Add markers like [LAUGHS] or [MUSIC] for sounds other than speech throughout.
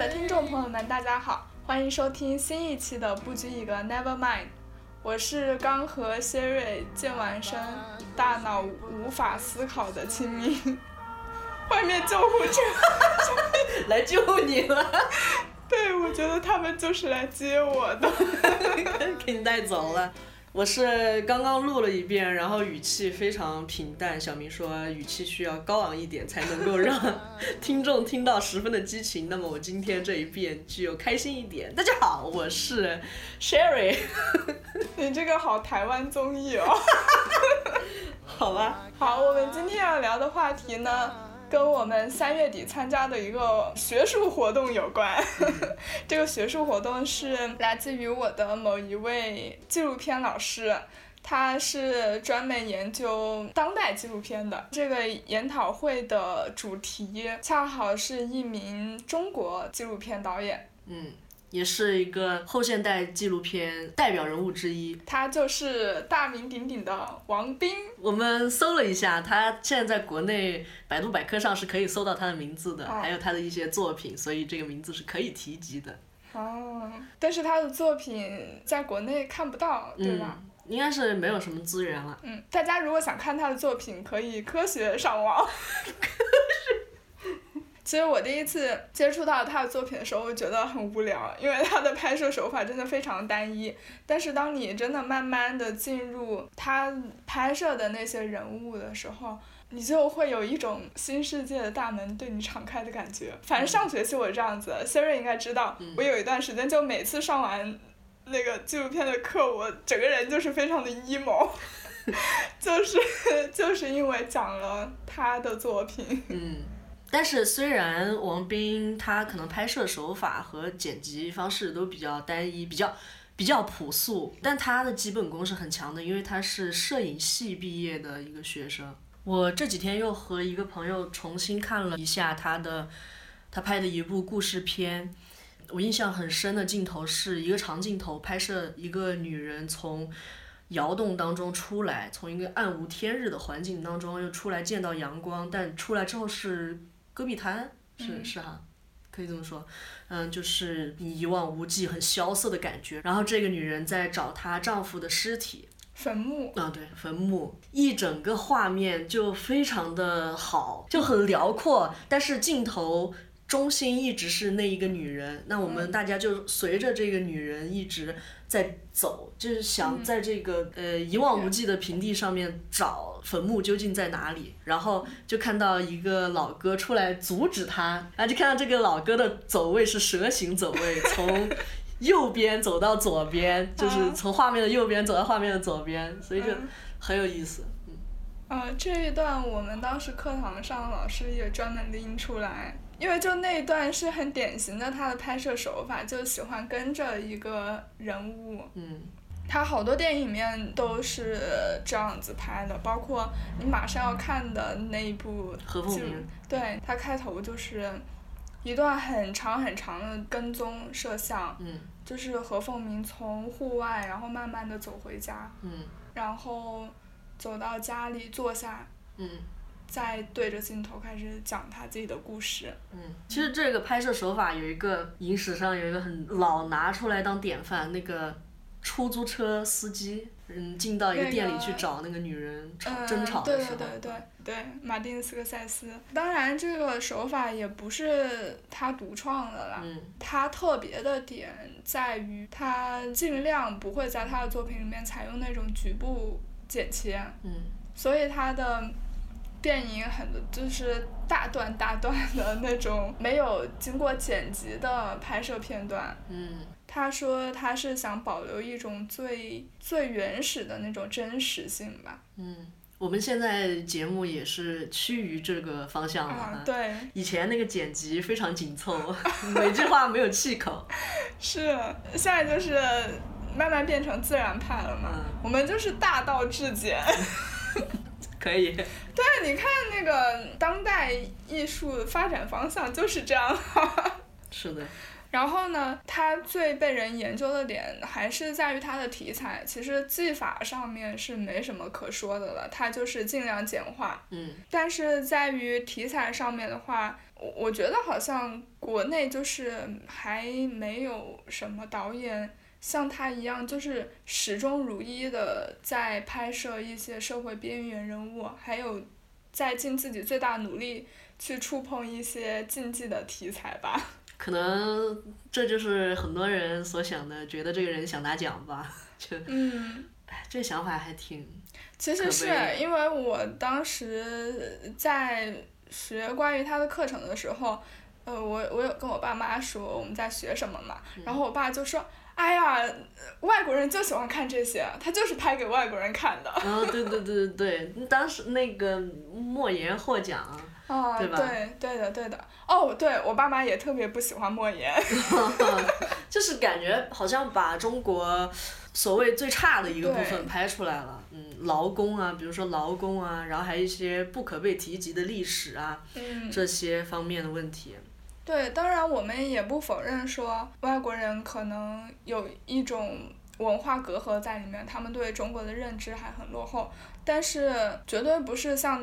的听众朋友们，大家好，欢迎收听新一期的不拘一格 Never Mind，我是刚和 Siri 健完身，大脑无法思考的清明。外面救护车 [LAUGHS] 来救你了，对，我觉得他们就是来接我的，[LAUGHS] 给你带走了。我是刚刚录了一遍，然后语气非常平淡。小明说语气需要高昂一点，才能够让听众听到十分的激情。那么我今天这一遍具有开心一点。大家好，我是 Sherry。你这个好台湾综艺哦。[LAUGHS] [LAUGHS] 好吧。好，我们今天要聊的话题呢？跟我们三月底参加的一个学术活动有关，[LAUGHS] 这个学术活动是来自于我的某一位纪录片老师，他是专门研究当代纪录片的。这个研讨会的主题恰好是一名中国纪录片导演。嗯。也是一个后现代纪录片代表人物之一，他就是大名鼎鼎的王斌。我们搜了一下，他现在在国内百度百科上是可以搜到他的名字的，还有他的一些作品，所以这个名字是可以提及的。哦，但是他的作品在国内看不到，对吧？应该是没有什么资源了。嗯，大家如果想看他的作品，可以科学上网。[LAUGHS] [LAUGHS] 其实我第一次接触到他的作品的时候，我觉得很无聊，因为他的拍摄手法真的非常单一。但是当你真的慢慢的进入他拍摄的那些人物的时候，你就会有一种新世界的大门对你敞开的感觉。反正上学期我这样子，，Siri 应该知道，我有一段时间就每次上完那个纪录片的课，我整个人就是非常的 emo，[LAUGHS] 就是就是因为讲了他的作品。嗯。但是虽然王斌他可能拍摄手法和剪辑方式都比较单一，比较比较朴素，但他的基本功是很强的，因为他是摄影系毕业的一个学生。我这几天又和一个朋友重新看了一下他的，他拍的一部故事片，我印象很深的镜头是一个长镜头拍摄一个女人从窑洞当中出来，从一个暗无天日的环境当中又出来见到阳光，但出来之后是。戈壁滩是是哈，可以这么说，嗯，就是一望无际、很萧瑟的感觉。然后这个女人在找她丈夫的尸体，坟墓。啊，对，坟墓，一整个画面就非常的好，就很辽阔，但是镜头中心一直是那一个女人。那我们大家就随着这个女人一直。在走，就是想在这个呃一望无际的平地上面找坟墓究竟在哪里，然后就看到一个老哥出来阻止他，然后就看到这个老哥的走位是蛇形走位，[LAUGHS] 从右边走到左边，就是从画面的右边走到画面的左边，所以就很有意思。嗯，啊，这一段我们当时课堂上老师也专门拎出来。因为就那一段是很典型的他的拍摄手法，就喜欢跟着一个人物。嗯。他好多电影里面都是这样子拍的，包括你马上要看的那一部。何凤鸣。对他开头就是一段很长很长的跟踪摄像。嗯。就是何凤鸣从户外，然后慢慢的走回家。嗯。然后走到家里坐下。嗯。再对着镜头开始讲他自己的故事。嗯，其实这个拍摄手法有一个影史上有一个很老拿出来当典范，那个出租车司机，嗯，进到一个店里去找那个女人争吵的时候。对对对对对，马丁斯科塞斯。当然，这个手法也不是他独创的啦。嗯。他特别的点在于，他尽量不会在他的作品里面采用那种局部剪切。嗯。所以他的。电影很多就是大段大段的那种没有经过剪辑的拍摄片段。嗯。他说他是想保留一种最最原始的那种真实性吧。嗯，我们现在节目也是趋于这个方向了。啊，对。以前那个剪辑非常紧凑，[LAUGHS] 每句话没有气口。[LAUGHS] 是，现在就是慢慢变成自然派了嘛。嗯。我们就是大道至简。[LAUGHS] 可以。对，你看那个当代艺术发展方向就是这样。[LAUGHS] 是的。然后呢，它最被人研究的点还是在于它的题材。其实技法上面是没什么可说的了，它就是尽量简化。嗯。但是在于题材上面的话，我我觉得好像国内就是还没有什么导演像他一样，就是始终如一的在拍摄一些社会边缘人物，还有在尽自己最大努力去触碰一些禁忌的题材吧。[LAUGHS] 可能这就是很多人所想的，觉得这个人想拿奖吧，就，嗯，哎，这想法还挺。其实是因为我当时在学关于他的课程的时候，呃，我我有跟我爸妈说我们在学什么嘛，然后我爸就说，哎呀，外国人就喜欢看这些，他就是拍给外国人看的。哦，对对对对对，当时那个莫言获奖。啊，对对的对的，哦，对我爸妈也特别不喜欢莫言，[LAUGHS] 就是感觉好像把中国所谓最差的一个部分拍出来了，嗯，劳工啊，比如说劳工啊，然后还有一些不可被提及的历史啊，这些方面的问题。对，当然我们也不否认说外国人可能有一种文化隔阂在里面，他们对中国的认知还很落后，但是绝对不是像。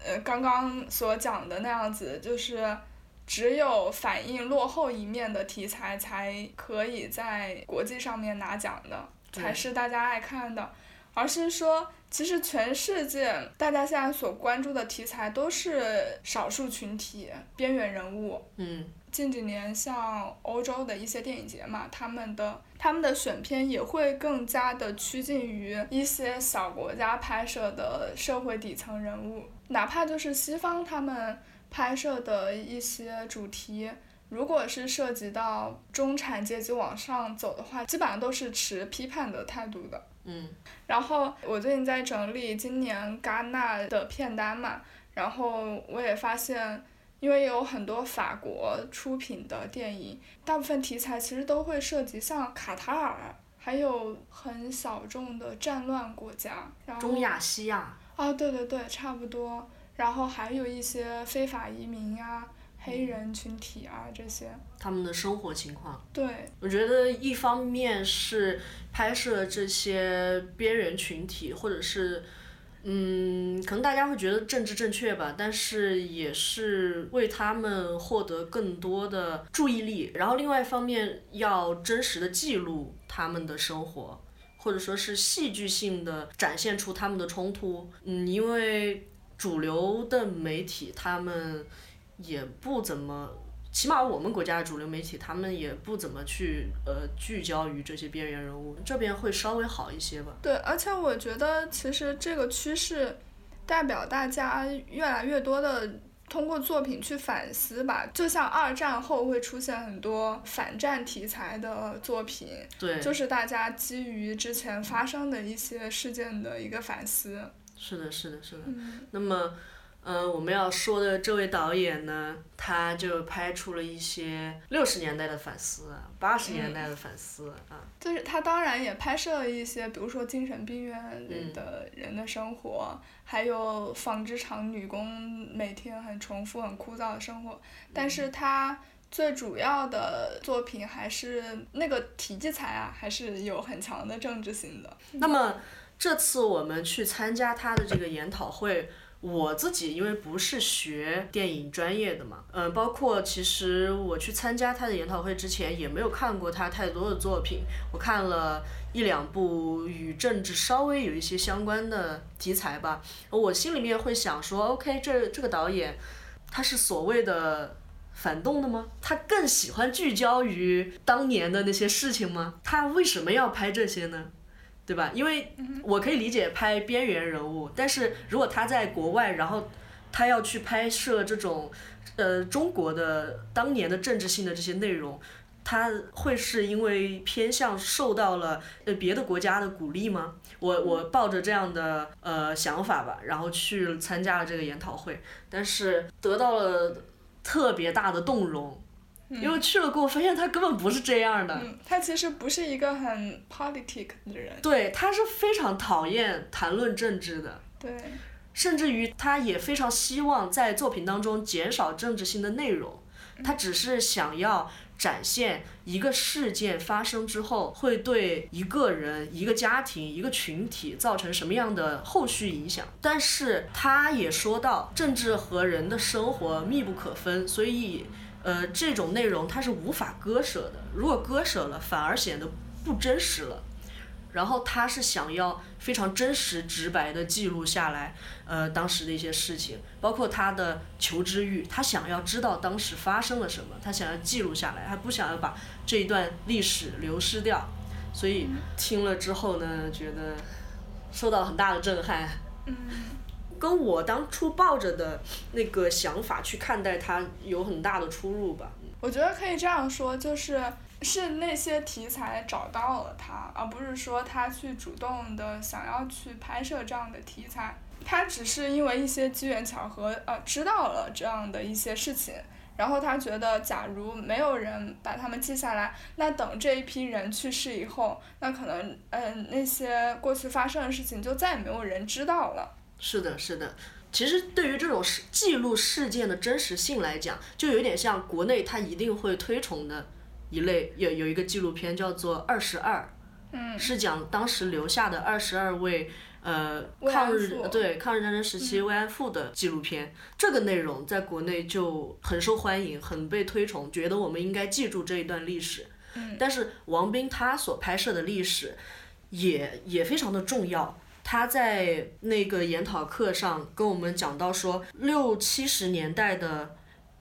呃，刚刚所讲的那样子，就是只有反映落后一面的题材才可以在国际上面拿奖的，才是大家爱看的。而是说，其实全世界大家现在所关注的题材都是少数群体、边缘人物。嗯。近几年，像欧洲的一些电影节嘛，他们的他们的选片也会更加的趋近于一些小国家拍摄的社会底层人物。哪怕就是西方他们拍摄的一些主题，如果是涉及到中产阶级往上走的话，基本上都是持批判的态度的。嗯。然后我最近在整理今年戛纳的片单嘛，然后我也发现，因为有很多法国出品的电影，大部分题材其实都会涉及像卡塔尔，还有很小众的战乱国家。中亚西亚。啊，对对对，差不多。然后还有一些非法移民呀、黑人群体啊这些。他们的生活情况。对。我觉得一方面是拍摄这些边缘群体，或者是，嗯，可能大家会觉得政治正确吧，但是也是为他们获得更多的注意力。然后另外一方面要真实的记录他们的生活。或者说是戏剧性的展现出他们的冲突，嗯，因为主流的媒体他们也不怎么，起码我们国家的主流媒体他们也不怎么去呃聚焦于这些边缘人物，这边会稍微好一些吧。对，而且我觉得其实这个趋势代表大家越来越多的。通过作品去反思吧，就像二战后会出现很多反战题材的作品，对，就是大家基于之前发生的一些事件的一个反思。是的，是的，是的。那么。嗯，我们要说的这位导演呢，他就拍出了一些六十年代的反思，八十年代的反思啊。就是他当然也拍摄了一些，比如说精神病院里的人的生活，还有纺织厂女工每天很重复、很枯燥的生活。但是他最主要的作品还是那个题材啊，还是有很强的政治性的。那么这次我们去参加他的这个研讨会。我自己因为不是学电影专业的嘛，嗯，包括其实我去参加他的研讨会之前也没有看过他太多的作品，我看了一两部与政治稍微有一些相关的题材吧，我心里面会想说，OK，这这个导演他是所谓的反动的吗？他更喜欢聚焦于当年的那些事情吗？他为什么要拍这些呢？对吧？因为我可以理解拍边缘人物，但是如果他在国外，然后他要去拍摄这种呃中国的当年的政治性的这些内容，他会是因为偏向受到了呃别的国家的鼓励吗？我我抱着这样的呃想法吧，然后去参加了这个研讨会，但是得到了特别大的动容。因为去了过后发现他根本不是这样的。嗯，他其实不是一个很 politic 的人。对，他是非常讨厌谈论政治的。对。甚至于他也非常希望在作品当中减少政治性的内容，他只是想要展现一个事件发生之后会对一个人、一个家庭、一个群体造成什么样的后续影响。但是他也说到，政治和人的生活密不可分，所以呃这种内容它是无法割舍的。如果割舍了，反而显得不真实了。然后他是想要非常真实直白的记录下来，呃，当时的一些事情，包括他的求知欲，他想要知道当时发生了什么，他想要记录下来，他不想要把这一段历史流失掉。所以听了之后呢，觉得受到很大的震撼。嗯。[LAUGHS] 跟我当初抱着的那个想法去看待它有很大的出入吧。我觉得可以这样说，就是。是那些题材找到了他，而不是说他去主动的想要去拍摄这样的题材。他只是因为一些机缘巧合，呃，知道了这样的一些事情，然后他觉得，假如没有人把他们记下来，那等这一批人去世以后，那可能，嗯，那些过去发生的事情就再也没有人知道了。是的，是的。其实对于这种事记录事件的真实性来讲，就有点像国内他一定会推崇的。一类有有一个纪录片叫做《二十二》，是讲当时留下的二十二位呃抗日对抗日战争时期慰安妇的纪录片。这个内容在国内就很受欢迎，很被推崇，觉得我们应该记住这一段历史。但是王斌他所拍摄的历史也也非常的重要。他在那个研讨课上跟我们讲到说，六七十年代的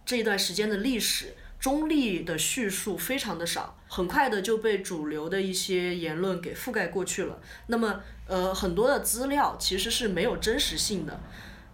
这段时间的历史。中立的叙述非常的少，很快的就被主流的一些言论给覆盖过去了。那么，呃，很多的资料其实是没有真实性的。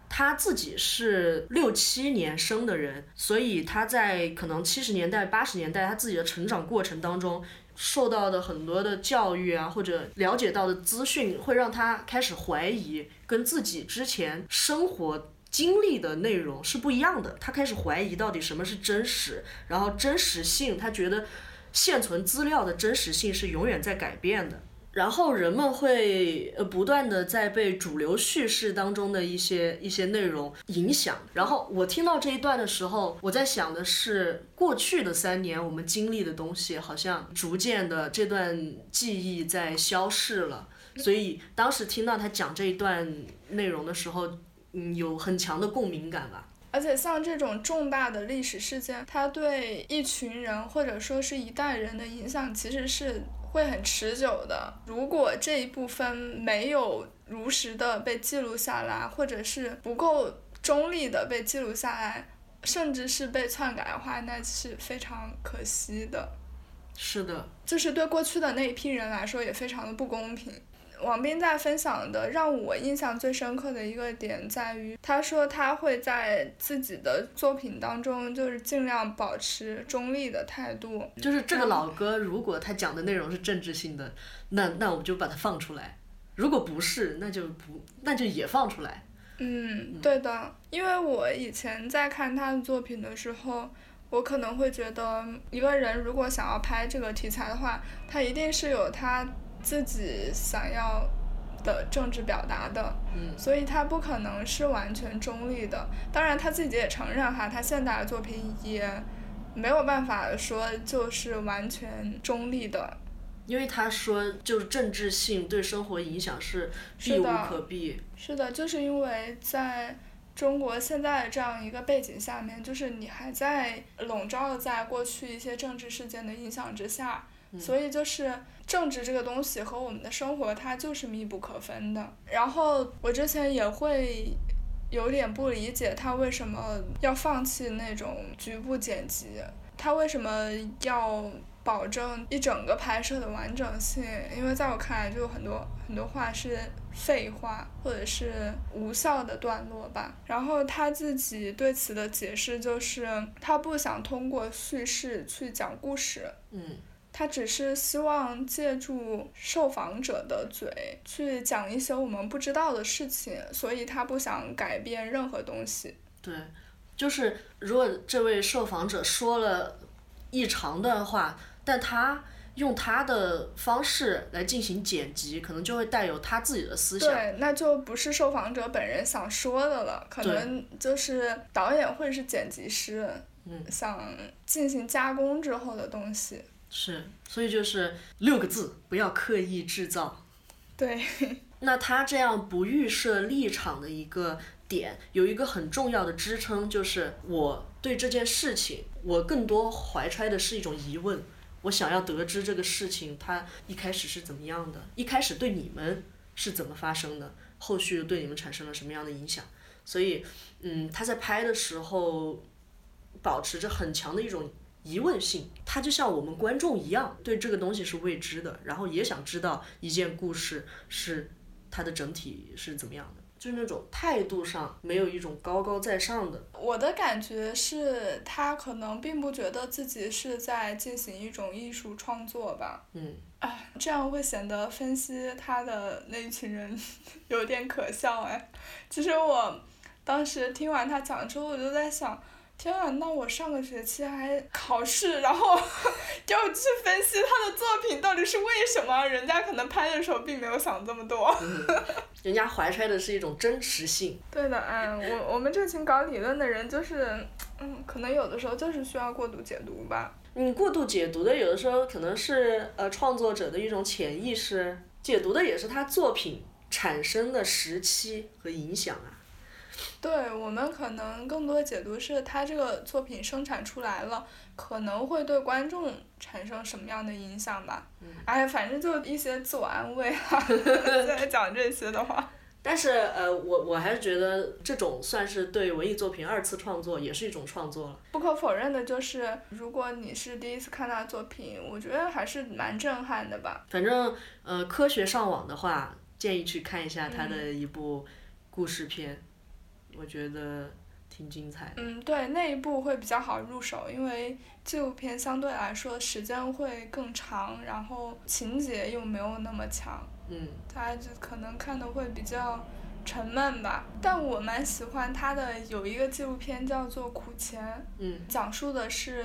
他自己是六七年生的人，所以他在可能七十年代、八十年代他自己的成长过程当中，受到的很多的教育啊，或者了解到的资讯，会让他开始怀疑跟自己之前生活。经历的内容是不一样的，他开始怀疑到底什么是真实，然后真实性，他觉得现存资料的真实性是永远在改变的，然后人们会呃不断的在被主流叙事当中的一些一些内容影响，然后我听到这一段的时候，我在想的是过去的三年我们经历的东西好像逐渐的这段记忆在消逝了，所以当时听到他讲这一段内容的时候。嗯，有很强的共鸣感吧。而且像这种重大的历史事件，它对一群人或者说是一代人的影响，其实是会很持久的。如果这一部分没有如实的被记录下来，或者是不够中立的被记录下来，甚至是被篡改的话，那是非常可惜的。是的。就是对过去的那一批人来说，也非常的不公平。王斌在分享的让我印象最深刻的一个点在于，他说他会在自己的作品当中，就是尽量保持中立的态度。就是这个老哥，如果他讲的内容是政治性的，那那我们就把它放出来；如果不是，那就不，那就也放出来。嗯，对的，因为我以前在看他的作品的时候，我可能会觉得，一个人如果想要拍这个题材的话，他一定是有他。自己想要的政治表达的，所以他不可能是完全中立的。当然，他自己也承认哈，他现代的作品也没有办法说就是完全中立的。因为他说，就是政治性对生活影响是避无可避。是的，就是因为在中国现在这样一个背景下面，就是你还在笼罩在过去一些政治事件的影响之下，所以就是。政治这个东西和我们的生活，它就是密不可分的。然后我之前也会有点不理解他为什么要放弃那种局部剪辑，他为什么要保证一整个拍摄的完整性？因为在我看来，就有很多很多话是废话，或者是无效的段落吧。然后他自己对此的解释就是，他不想通过叙事去讲故事。嗯。他只是希望借助受访者的嘴去讲一些我们不知道的事情，所以他不想改变任何东西。对，就是如果这位受访者说了异常的话，但他用他的方式来进行剪辑，可能就会带有他自己的思想。对，那就不是受访者本人想说的了，可能就是导演或者是剪辑师嗯想进行加工之后的东西。是，所以就是六个字，不要刻意制造。对，[LAUGHS] 那他这样不预设立场的一个点，有一个很重要的支撑，就是我对这件事情，我更多怀揣的是一种疑问，我想要得知这个事情它一开始是怎么样的，一开始对你们是怎么发生的，后续对你们产生了什么样的影响。所以，嗯，他在拍的时候，保持着很强的一种疑问性，他就像我们观众一样，对这个东西是未知的，然后也想知道一件故事是它的整体是怎么样的，就是那种态度上没有一种高高在上的。我的感觉是他可能并不觉得自己是在进行一种艺术创作吧。嗯。啊，这样会显得分析他的那一群人 [LAUGHS] 有点可笑哎。其实我当时听完他讲之后，我就在想。天啊，那我上个学期还考试，然后 [LAUGHS] 要去分析他的作品到底是为什么？人家可能拍的时候并没有想这么多。人家怀揣的是一种真实性。对的，嗯，我我们这群搞理论的人就是，嗯，可能有的时候就是需要过度解读吧。你过度解读的有的时候可能是呃创作者的一种潜意识，解读的也是他作品产生的时期和影响啊。对我们可能更多解读是他这个作品生产出来了，可能会对观众产生什么样的影响吧。哎，反正就一些自我安慰啊，[LAUGHS] 在讲这些的话。[LAUGHS] 但是呃，我我还是觉得这种算是对文艺作品二次创作，也是一种创作了。不可否认的就是，如果你是第一次看他作品，我觉得还是蛮震撼的吧。反正呃，科学上网的话，建议去看一下他的一部故事片。我觉得挺精彩的。嗯，对，那一部会比较好入手，因为纪录片相对来说时间会更长，然后情节又没有那么强。嗯。他就可能看的会比较沉闷吧，但我蛮喜欢他的有一个纪录片叫做《苦钱》，嗯，讲述的是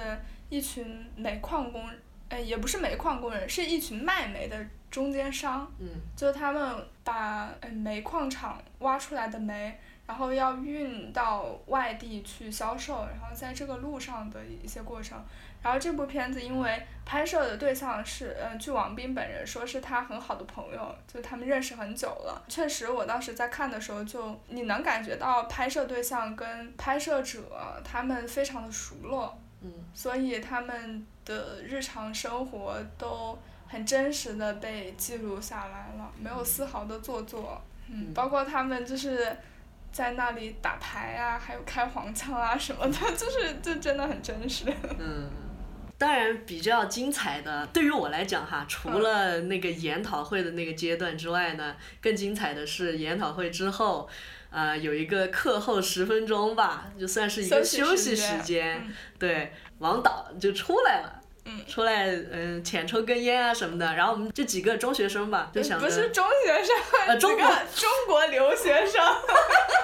一群煤矿工，哎，也不是煤矿工人，是一群卖煤的中间商。嗯。就他们把煤矿厂挖出来的煤。然后要运到外地去销售，然后在这个路上的一些过程。然后这部片子因为拍摄的对象是，呃，据王斌本人说是他很好的朋友，就他们认识很久了。确实，我当时在看的时候，就你能感觉到拍摄对象跟拍摄者他们非常的熟络，嗯，所以他们的日常生活都很真实的被记录下来了，没有丝毫的做作，嗯，包括他们就是。在那里打牌啊，还有开黄腔啊什么的，[LAUGHS] 就是就真的很真实。嗯，当然比较精彩的，对于我来讲哈，除了那个研讨会的那个阶段之外呢，更精彩的是研讨会之后，呃，有一个课后十分钟吧，就算是一个休息时间，对，王导就出来了。出来嗯，浅抽根烟啊什么的，然后我们这几个中学生吧，就想着不是中学生，呃，中国中国留学生。[LAUGHS]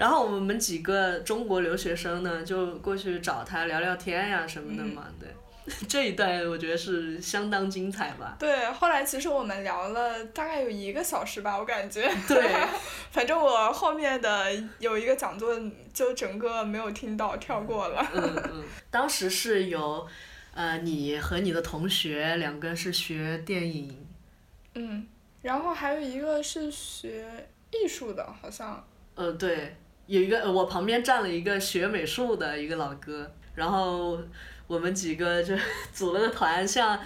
然后我们几个中国留学生呢，就过去找他聊聊天呀什么的嘛，对。[LAUGHS] 这一段我觉得是相当精彩吧。对，后来其实我们聊了大概有一个小时吧，我感觉。对。[LAUGHS] 反正我后面的有一个讲座，就整个没有听到，跳过了。嗯嗯。当时是有，呃，你和你的同学两个是学电影。嗯，然后还有一个是学艺术的，好像。呃，对，有一个我旁边站了一个学美术的一个老哥，然后。我们几个就组了个团，向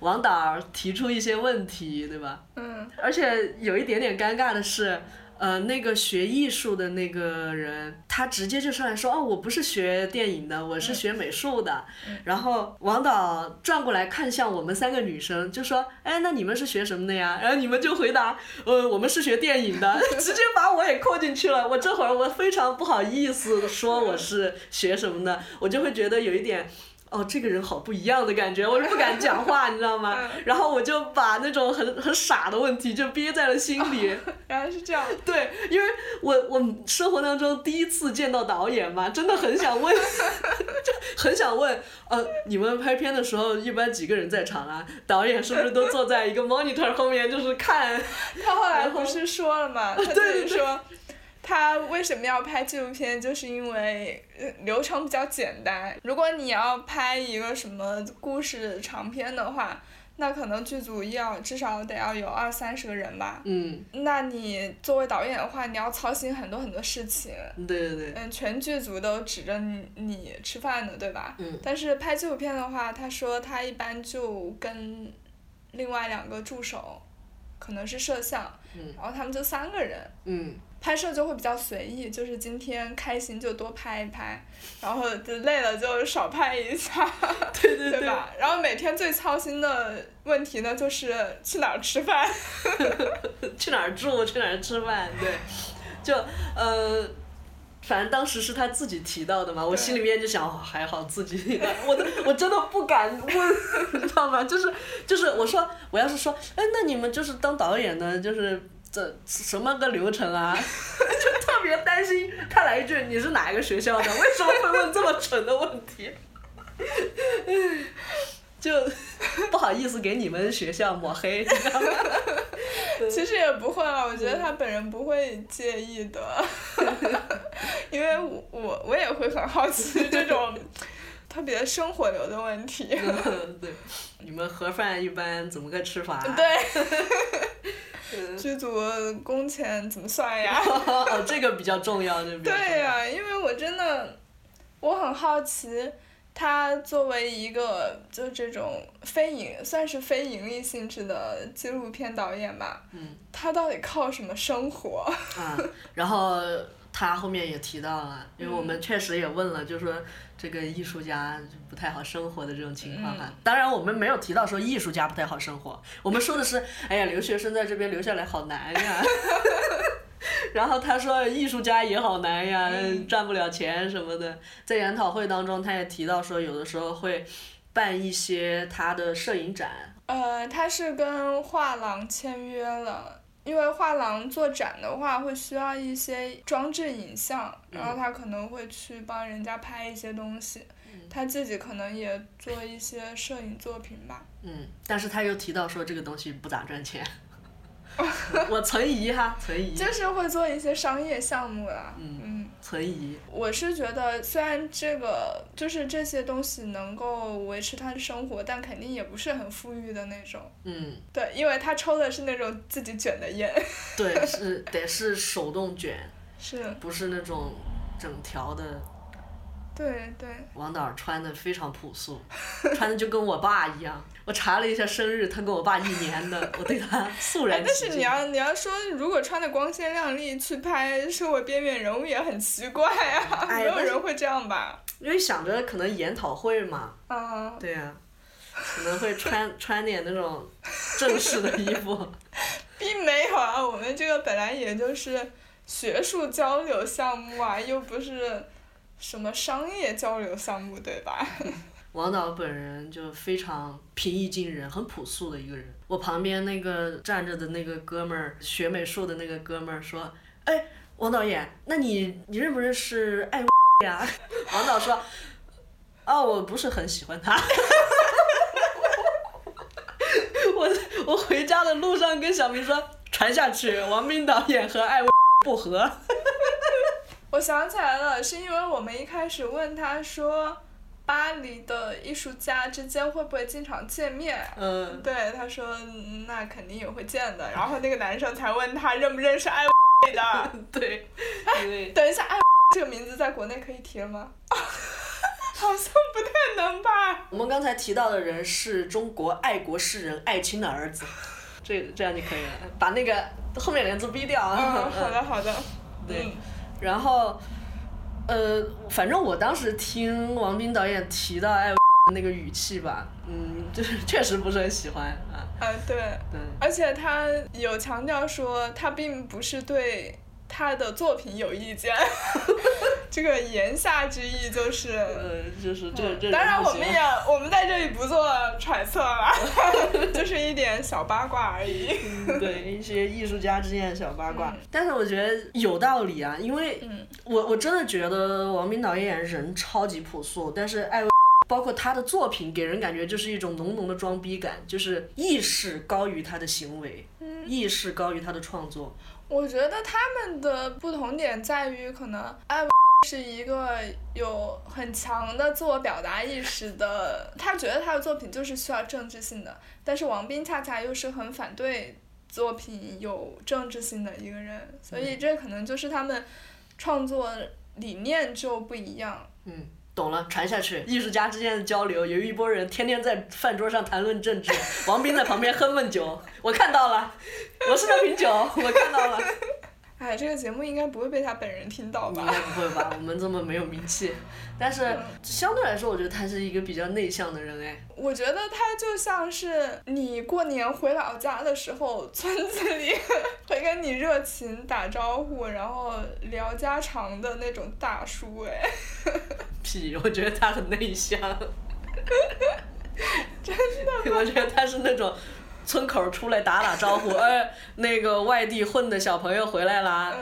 王导提出一些问题，对吧？嗯。而且有一点点尴尬的是。呃，那个学艺术的那个人，他直接就上来说：“哦，我不是学电影的，我是学美术的。”然后王导转过来看向我们三个女生，就说：“哎，那你们是学什么的呀？”然后你们就回答：“呃，我们是学电影的。[LAUGHS] ”直接把我也扣进去了。我这会儿我非常不好意思说我是学什么的，我就会觉得有一点。哦，这个人好不一样的感觉，我就不敢讲话，你知道吗？然后我就把那种很很傻的问题就憋在了心里。原来是这样。对，因为我我生活当中第一次见到导演嘛，真的很想问，[LAUGHS] 就很想问，呃，你们拍片的时候一般几个人在场啊？导演是不是都坐在一个 monitor 后面就是看？他后来不是说了嘛？他对说。他为什么要拍纪录片？就是因为呃流程比较简单。如果你要拍一个什么故事长片的话，那可能剧组要至少得要有二三十个人吧。嗯，那你作为导演的话，你要操心很多很多事情。对对对，嗯，全剧组都指着你你吃饭呢，对吧？嗯但是拍纪录片的话，他说他一般就跟另外两个助手，可能是摄像，嗯然后他们就三个人。嗯，拍摄就会比较随意，就是今天开心就多拍一拍，然后就累了就少拍一下，[LAUGHS] 对对对吧？然后每天最操心的问题呢，就是去哪儿吃饭。[LAUGHS] 去哪儿住，去哪儿吃饭，对，就呃，反正当时是他自己提到的嘛，我心里面就想，哦、还好自己，[LAUGHS] 我都我真的不敢问，你知道吗？就是就是我说我要是说，哎，那你们就是当导演的，就是这什么个流程啊？[LAUGHS] 就特别担心他来一句你是哪一个学校的，为什么会问这么蠢的问题？[LAUGHS] 就不好意思给你们学校抹黑，你知道吗？[LAUGHS] 其实也不会了，我觉得他本人不会介意的，因为我我我也会很好奇这种特别生活流的问题。对，你们盒饭一般怎么个吃法？对，剧组工钱怎么算呀？[LAUGHS] 哦，这个比较重要，对不对对呀、因为我真的我很好奇。他作为一个就这种非盈算是非盈利性质的纪录片导演吧，嗯他到底靠什么生活？啊，然后他后面也提到了，因为我们确实也问了，就说这个艺术家不太好生活的这种情况哈。当然，我们没有提到说艺术家不太好生活，我们说的是，[LAUGHS] 哎呀，留学生在这边留下来好难呀。[LAUGHS] 然后他说艺术家也好难呀，赚不了钱什么的。在研讨会当中，他也提到说，有的时候会办一些他的摄影展，呃，他是跟画廊签约了，因为画廊做展的话会需要一些装置影像，然后他可能会去帮人家拍一些东西，他自己可能也做一些摄影作品吧。嗯，但是他又提到说这个东西不咋赚钱，[LAUGHS] 我存疑哈，存疑，就是会做一些商业项目啦。嗯，存疑。我是觉得虽然这个就是这些东西能够维持他的生活，但肯定也不是很富裕的那种。嗯，对，因为他抽的是那种自己卷的烟。对，[LAUGHS] 是得是手动卷，是，不是那种整条的。对对。王导穿的非常朴素，穿的就跟我爸一样。我查了一下生日，他跟我爸一年的，我对他肃然哎，但是。你要你要说，如果穿的光鲜亮丽去拍社会边缘人物也很奇怪啊，没有人会这样吧？因为想着可能研讨会嘛，啊，对呀、可能会穿穿点那种正式的衣服。[LAUGHS] 并没有啊，我们这个本来也就是学术交流项目啊，又不是什么商业交流项目，对吧？[LAUGHS] 王导本人就非常平易近人，很朴素的一个人。我旁边那个站着的那个哥们儿，学美术的那个哥们儿说：“哎，王导演，那你你认不认识艾薇 [LAUGHS] 呀？”王导说：“哦，我不是很喜欢他。[LAUGHS] 我我回家的路上跟小明说，传下去，王斌导演和艾薇 [LAUGHS] 不和。我想起来了，是因为我们一开始问他说，巴黎的艺术家之间会不会经常见面？嗯，对，他说嗯那肯定也会见的。然后那个男生才问他认不认识艾薇 [LAUGHS] 的。对，哎 [LAUGHS] 等一下，艾这个名字在国内可以提了吗？[LAUGHS] 好像不太能吧。我们刚才提到的人是中国爱国诗人艾青的儿子，这这样就可以了，把那个后面两个字逼掉啊。嗯，好的好的。对嗯然后，呃，反正我当时听王斌导演提到艾薇那个语气吧，嗯，就是 [LAUGHS] 确实不是很喜欢啊。啊，对，对，而且他有强调说，他并不是对他的作品有意见，[LAUGHS] 这个言下之意就是。呃，就是这这。嗯当然，我们也我们在这里不做揣测了，[LAUGHS] 就是一点小八卦而已。嗯对一些艺术家之间的小八卦，嗯但是我觉得有道理啊，因为嗯我我真的觉得王斌导演人超级朴素，但是艾薇 [LAUGHS] 包括他的作品给人感觉就是一种浓浓的装逼感，就是意识高于他的行为，嗯意识高于他的创作。我觉得他们的不同点在于，可能艾是一个有很强的自我表达意识的，他觉得他的作品就是需要政治性的，但是王斌恰恰又是很反对作品有政治性的一个人，所以这可能就是他们创作理念就不一样。嗯。懂了，传下去。艺术家之间的交流，有一波人天天在饭桌上谈论政治，[LAUGHS] 王斌在旁边喝闷酒，我看到了，我是那瓶酒，我看到了。哎，这个节目应该不会被他本人听到吧？应该不会吧？我们这么没有名气，但是相对来说，我觉得他是一个比较内向的人哎。我觉得他就像是你过年回老家的时候，[LAUGHS] 村子里会跟你热情打招呼，然后聊家常的那种大叔哎。屁！我觉得他很内向。[LAUGHS] 真的。[LAUGHS] 我觉得他是那种。村口出来打打招呼，[LAUGHS] 哎，那个外地混的小朋友回来啦，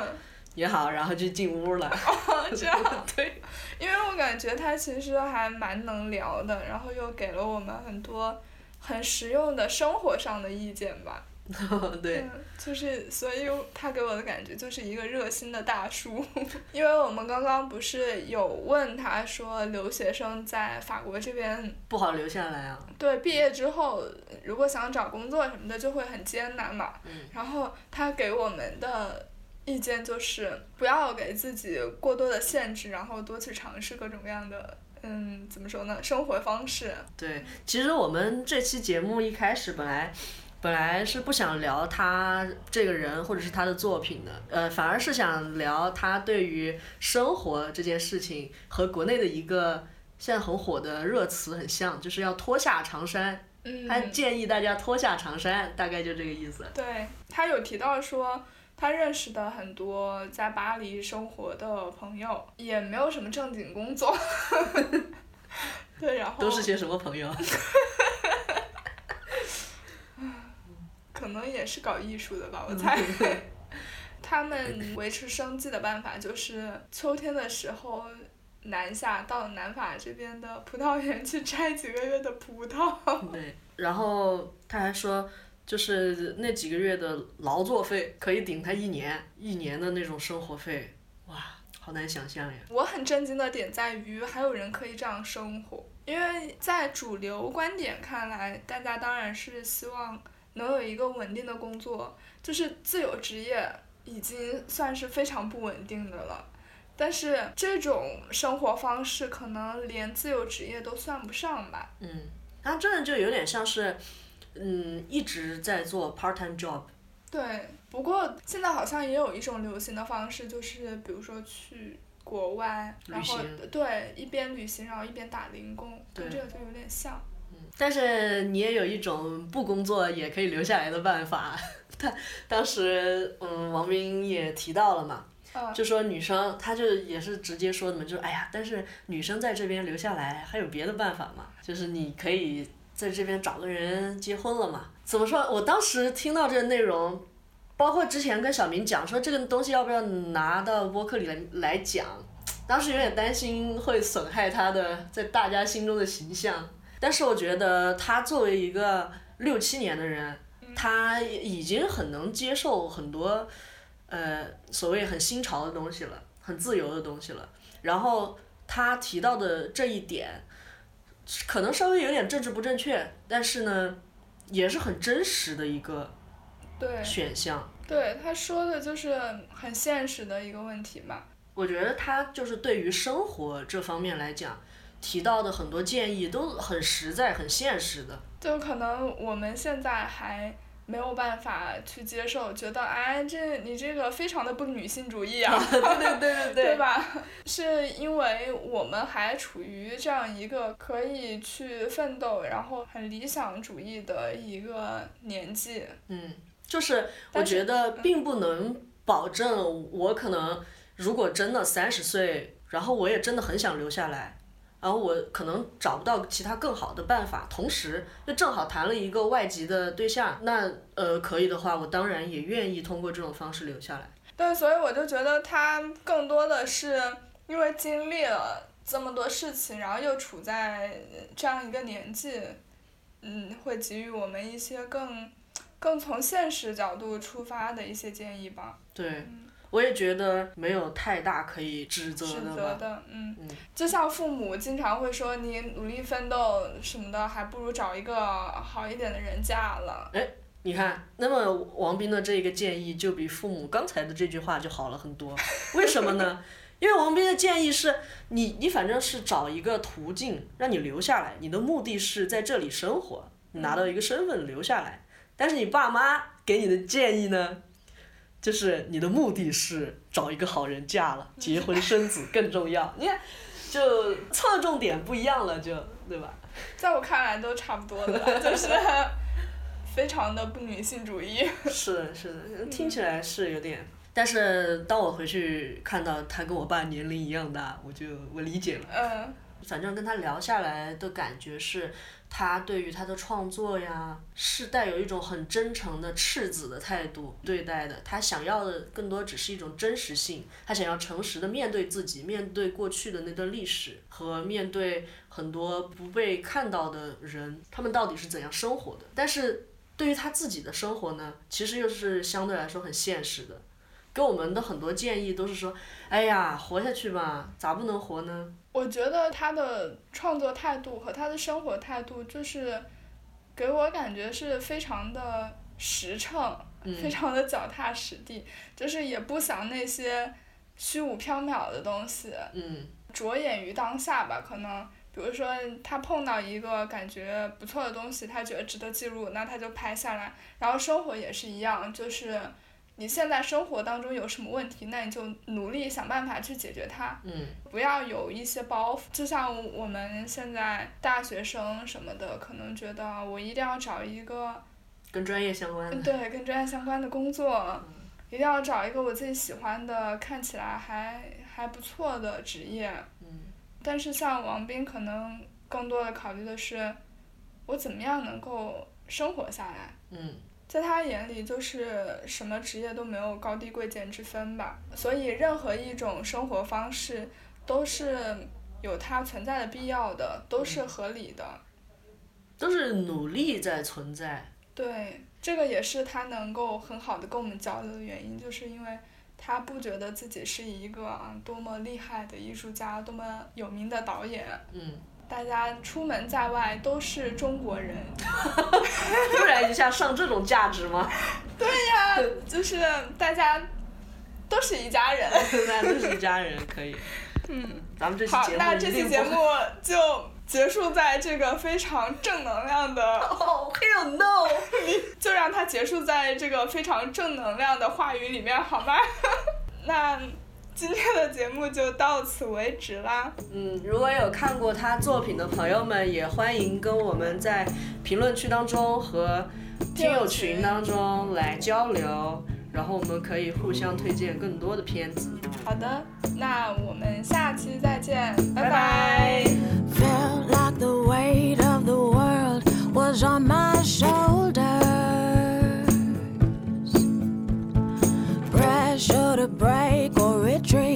你好，然后就进屋了。哦，[LAUGHS] 这样。对。因为我感觉他其实还蛮能聊的，然后又给了我们很多很实用的生活上的意见吧。[LAUGHS] 对，就是，所以他给我的感觉就是一个热心的大叔。[LAUGHS] 因为我们刚刚不是有问他说，留学生在法国这边不好留下来啊。对，毕业之后如果想找工作什么的就会很艰难嘛。嗯。然后他给我们的意见就是不要给自己过多的限制，然后多去尝试各种各样的，嗯，怎么说呢，生活方式。对，其实我们这期节目一开始本来。本来是不想聊他这个人或者是他的作品的，呃，反而是想聊他对于生活这件事情和国内的一个现在很火的热词很像，就是要脱下长衫。嗯。他建议大家脱下长衫，大概就这个意思。对他有提到说，他认识的很多在巴黎生活的朋友也没有什么正经工作。[LAUGHS] 对，然后。都是些什么朋友？[LAUGHS] 可能也是搞艺术的吧，我猜。[LAUGHS] 他们维持生计的办法就是秋天的时候南下到南法这边的葡萄园去摘几个月的葡萄。[LAUGHS] 对，然后他还说，就是那几个月的劳作费可以顶他一年一年的那种生活费，哇，好难想象呀！我很震惊的点在于，还有人可以这样生活，因为在主流观点看来，大家当然是希望。能有一个稳定的工作，就是自由职业已经算是非常不稳定的了。但是这种生活方式可能连自由职业都算不上吧。嗯，它真的就有点像是，嗯，一直在做 part time job。对，不过现在好像也有一种流行的方式，就是比如说去国外，然后对一边旅行然后一边打零工，跟这个就有点像。但是你也有一种不工作也可以留下来的办法，他当时嗯，王斌也提到了嘛，就说女生，他就也是直接说的嘛，就哎呀，但是女生在这边留下来还有别的办法嘛，就是你可以在这边找个人结婚了嘛。怎么说？我当时听到这个内容，包括之前跟小明讲说这个东西要不要拿到播客里来来讲，当时有点担心会损害他的在大家心中的形象。但是我觉得他作为一个六七年的人，他已经很能接受很多，呃，所谓很新潮的东西了，很自由的东西了。然后他提到的这一点，可能稍微有点政治不正确，但是呢，也是很真实的一个选项。对，他说的就是很现实的一个问题吧。我觉得他就是对于生活这方面来讲。提到的很多建议都很实在、很现实的。就可能我们现在还没有办法去接受，觉得哎，这你这个非常的不女性主义啊，[LAUGHS] [LAUGHS] 对对对对对，对吧？是因为我们还处于这样一个可以去奋斗，然后很理想主义的一个年纪。嗯，就是我觉得并不能保证我可能如果真的三十岁，然后我也真的很想留下来。然后我可能找不到其他更好的办法，同时又正好谈了一个外籍的对象，那呃可以的话，我当然也愿意通过这种方式留下来。对，所以我就觉得他更多的是因为经历了这么多事情，然后又处在这样一个年纪，嗯，会给予我们一些更更从现实角度出发的一些建议吧。对，我也觉得没有太大可以指责的吧。责的，嗯嗯，就像父母经常会说你努力奋斗什么的，还不如找一个好一点的人嫁了。哎你看，那么王斌的这个建议就比父母刚才的这句话就好了很多。为什么呢？[LAUGHS] 因为王斌的建议是你，你反正是找一个途径让你留下来，你的目的是在这里生活，你拿到一个身份留下来。但是你爸妈给你的建议呢，就是你的目的是找一个好人嫁了，结婚生子更重要。你看，就侧重点不一样了，就对吧？在我看来都差不多的了，[LAUGHS] 就是非常的不女性主义。是的，是的，听起来是有点。但是当我回去看到他跟我爸年龄一样大，我就我理解了。嗯反正跟他聊下来的感觉是，他对于他的创作呀，是带有一种很真诚的赤子的态度对待的。他想要的更多只是一种真实性，他想要诚实的面对自己，面对过去的那段历史，和面对很多不被看到的人，他们到底是怎样生活的。但是对于他自己的生活呢，其实又是相对来说很现实的。给我们的很多建议都是说，哎呀，活下去吧，咋不能活呢？我觉得他的创作态度和他的生活态度，就是给我感觉是非常的实诚，非常的脚踏实地，就是也不想那些虚无缥缈的东西，嗯着眼于当下吧，可能。比如说，他碰到一个感觉不错的东西，他觉得值得记录，那他就拍下来。然后生活也是一样，就是你现在生活当中有什么问题，那你就努力想办法去解决它。嗯不要有一些包袱，就像我们现在大学生什么的，可能觉得我一定要找一个，跟专业相关的。嗯对，跟专业相关的工作，一定要找一个我自己喜欢的，看起来还还不错的职业。嗯但是像王斌，可能更多的考虑的是，我怎么样能够生活下来。嗯在他眼里，就是什么职业都没有高低贵贱之分吧，所以任何一种生活方式都是有它存在的必要的，都是合理的。都是努力在存在。对，这个也是他能够很好的跟我们交流的原因，就是因为他不觉得自己是一个啊多么厉害的艺术家，多么有名的导演。嗯，大家出门在外都是中国人，[LAUGHS] 突然一下上这种价值吗？[LAUGHS] 对呀就是大家都是一家人。[LAUGHS] 大家都是一家人，可以。嗯，咱们这期好节，目那一定不这期节目就结束在这个非常正能量的，哦、hell no！就让它结束在这个非常正能量的话语里面，好吗？那今天的节目就到此为止啦。嗯，如果有看过他作品的朋友们，也欢迎跟我们在评论区当中和听友群当中来交流，然后我们可以互相推荐更多的片子。好的，那我们下期再见，拜拜拜 Felt dream.